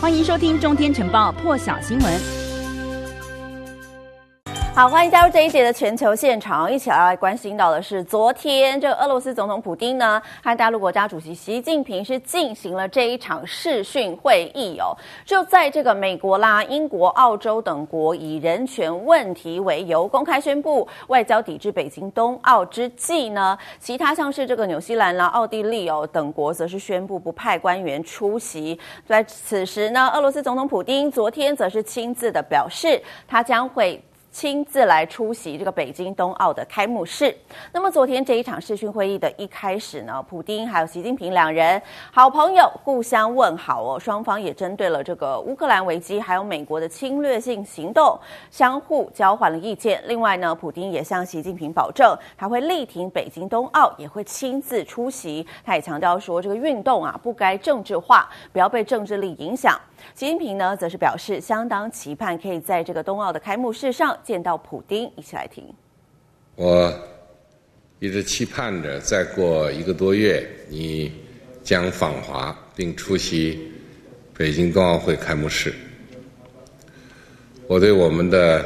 欢迎收听《中天晨报》破晓新闻。好，欢迎加入这一节的全球现场，一起来关心到的是，昨天这个俄罗斯总统普丁呢，和大陆国家主席习近平是进行了这一场视讯会议哦。就在这个美国啦、英国、澳洲等国以人权问题为由，公开宣布外交抵制北京冬奥之际呢，其他像是这个纽西兰啦、奥地利哦等国，则是宣布不派官员出席。在此时呢，俄罗斯总统普丁昨天则是亲自的表示，他将会。亲自来出席这个北京冬奥的开幕式。那么昨天这一场视讯会议的一开始呢，普丁还有习近平两人好朋友互相问好哦，双方也针对了这个乌克兰危机还有美国的侵略性行动相互交换了意见。另外呢，普丁也向习近平保证他会力挺北京冬奥，也会亲自出席。他也强调说，这个运动啊不该政治化，不要被政治力影响。习近平呢，则是表示相当期盼可以在这个冬奥的开幕式上见到普丁。一起来听。我一直期盼着，再过一个多月，你将访华并出席北京冬奥会开幕式。我对我们的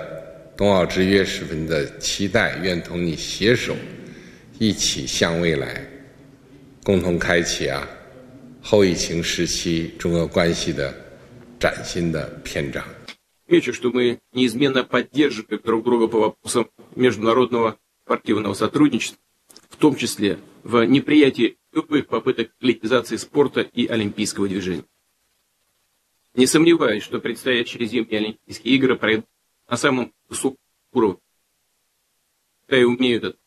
冬奥之约十分的期待，愿同你携手，一起向未来，共同开启啊后疫情时期中俄关系的。崭新的篇章。отмечу, что мы неизменно поддерживаем друг друга по вопросам международного спортивного сотрудничества, в том числе в неприятии любых попыток коллективизации спорта и олимпийского движения. Не сомневаюсь, что предстоящие зимние Олимпийские игры пройдут на самом высоком уровне. Да и умеют это.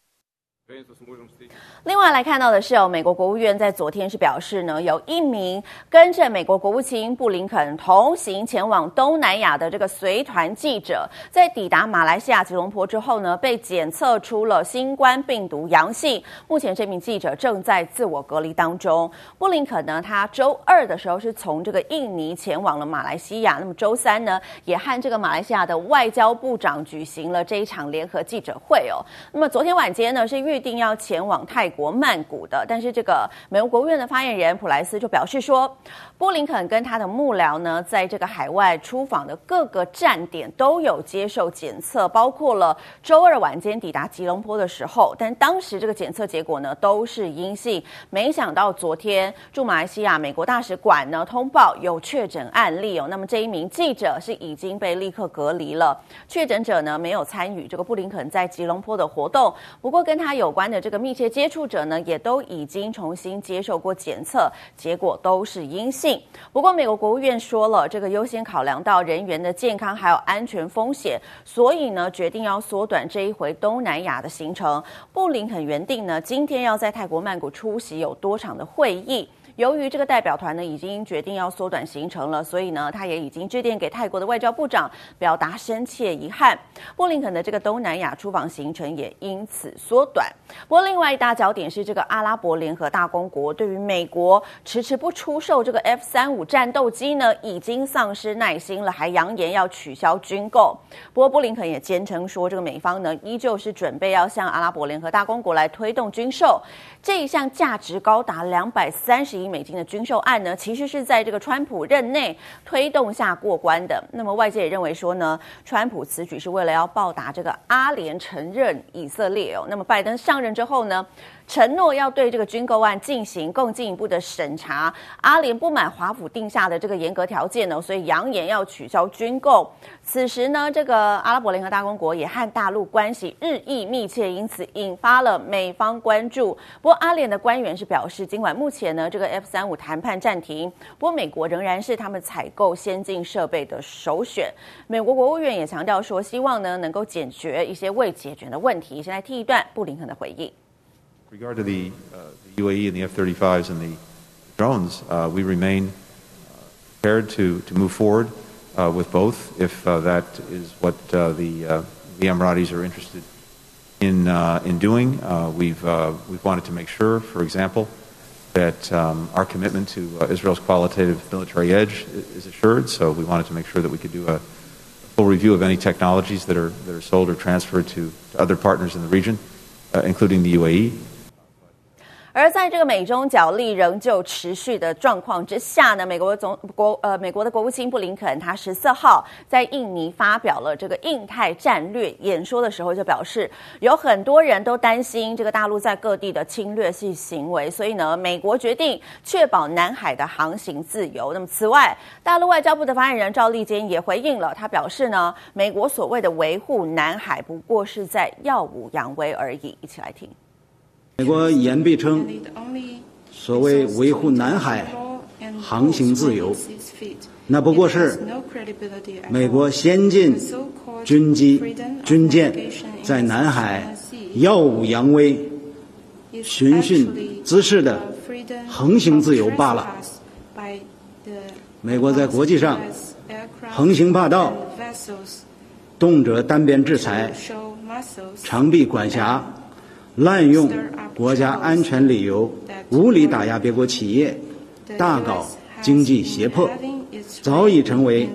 另外来看到的是哦，美国国务院在昨天是表示呢，有一名跟着美国国务卿布林肯同行前往东南亚的这个随团记者，在抵达马来西亚吉隆坡之后呢，被检测出了新冠病毒阳性。目前这名记者正在自我隔离当中。布林肯呢，他周二的时候是从这个印尼前往了马来西亚，那么周三呢，也和这个马来西亚的外交部长举行了这一场联合记者会哦。那么昨天晚间呢，是预定要前往泰。国曼谷的，但是这个美国国务院的发言人普莱斯就表示说，布林肯跟他的幕僚呢，在这个海外出访的各个站点都有接受检测，包括了周二晚间抵达吉隆坡的时候，但当时这个检测结果呢都是阴性。没想到昨天驻马来西亚美国大使馆呢通报有确诊案例哦，那么这一名记者是已经被立刻隔离了。确诊者呢没有参与这个布林肯在吉隆坡的活动，不过跟他有有关的这个密切接触者呢，也都已经重新接受过检测，结果都是阴性。不过，美国国务院说了，这个优先考量到人员的健康还有安全风险，所以呢，决定要缩短这一回东南亚的行程。布林肯原定呢，今天要在泰国曼谷出席有多场的会议。由于这个代表团呢已经决定要缩短行程了，所以呢他也已经致电给泰国的外交部长，表达深切遗憾。布林肯的这个东南亚出访行程也因此缩短。不过另外一大焦点是这个阿拉伯联合大公国对于美国迟迟不出售这个 F 三五战斗机呢已经丧失耐心了，还扬言要取消军购。不过布林肯也坚称说，这个美方呢依旧是准备要向阿拉伯联合大公国来推动军售。这一项价值高达两百三十亿美金的军售案呢，其实是在这个川普任内推动下过关的。那么外界也认为说呢，川普此举是为了要报答这个阿联承认以色列哦。那么拜登上任之后呢，承诺要对这个军购案进行更进一步的审查。阿联不满华府定下的这个严格条件呢，所以扬言要取消军购。此时呢，这个阿拉伯联合大公国也和大陆关系日益密切，因此引发了美方关注。不过阿联的官员是表示，尽管目前呢这个 F 三五谈判暂停，不过美国仍然是他们采购先进设备的首选。美国国务院也强调说，希望呢能够解决一些未解决的问题。先来听一段布林肯的回应。Regard to the, uh, the UAE and the F-35s and the drones, uh, we remain prepared to, to move forward uh, with both if uh, that is what uh, the, uh, the Emiratis are interested in, in doing. we've, we've wanted to make sure, for example, that um, our commitment to Israel's qualitative military edge is assured. So we wanted to make sure that we could do a full review of any technologies that are, that are sold or transferred to, to other partners in the region, including the UAE. 而在这个美中角力仍旧持续的状况之下呢，美国总国呃美国的国务卿布林肯他十四号在印尼发表了这个印太战略演说的时候，就表示有很多人都担心这个大陆在各地的侵略性行为，所以呢，美国决定确保南海的航行自由。那么此外，大陆外交部的发言人赵立坚也回应了，他表示呢，美国所谓的维护南海不过是在耀武扬威而已。一起来听。美国言必称，所谓维护南海航行自由，那不过是美国先进军机、军舰在南海耀武扬威、寻衅滋事的横行自由罢了。美国在国际上横行霸道，动辄单边制裁，长臂管辖。滥用国家安全理由，无理打压别国企业，大搞经济胁迫，早已成为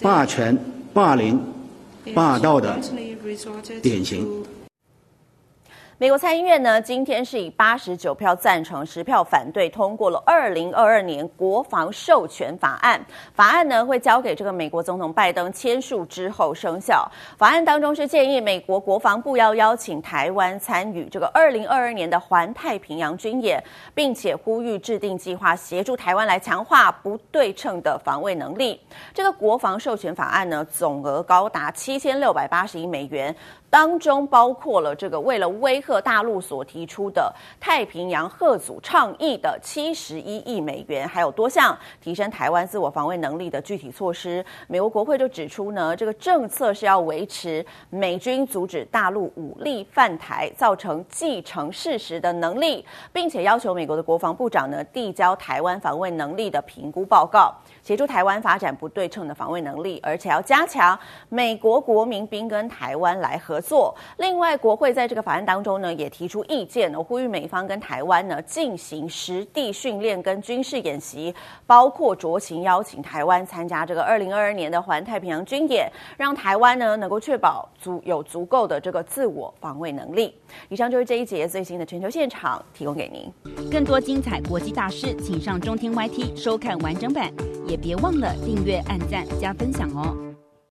霸权、霸凌、霸道的典型。美国参议院呢，今天是以八十九票赞成、十票反对通过了二零二二年国防授权法案。法案呢会交给这个美国总统拜登签署之后生效。法案当中是建议美国国防部要邀请台湾参与这个二零二二年的环太平洋军演，并且呼吁制定计划协助台湾来强化不对称的防卫能力。这个国防授权法案呢，总额高达七千六百八十亿美元。当中包括了这个为了威吓大陆所提出的太平洋贺组倡议的七十一亿美元，还有多项提升台湾自我防卫能力的具体措施。美国国会就指出呢，这个政策是要维持美军阻止大陆武力犯台造成既成事实的能力，并且要求美国的国防部长呢递交台湾防卫能力的评估报告，协助台湾发展不对称的防卫能力，而且要加强美国国民兵跟台湾来合作。另外，国会在这个法案当中呢，也提出意见，我呼吁美方跟台湾呢进行实地训练跟军事演习，包括酌情邀请台湾参加这个二零二二年的环太平洋军演，让台湾呢能够确保足有足够的这个自我防卫能力。以上就是这一节最新的全球现场，提供给您。更多精彩国际大事，请上中天 YT 收看完整版，也别忘了订阅、按赞、加分享哦。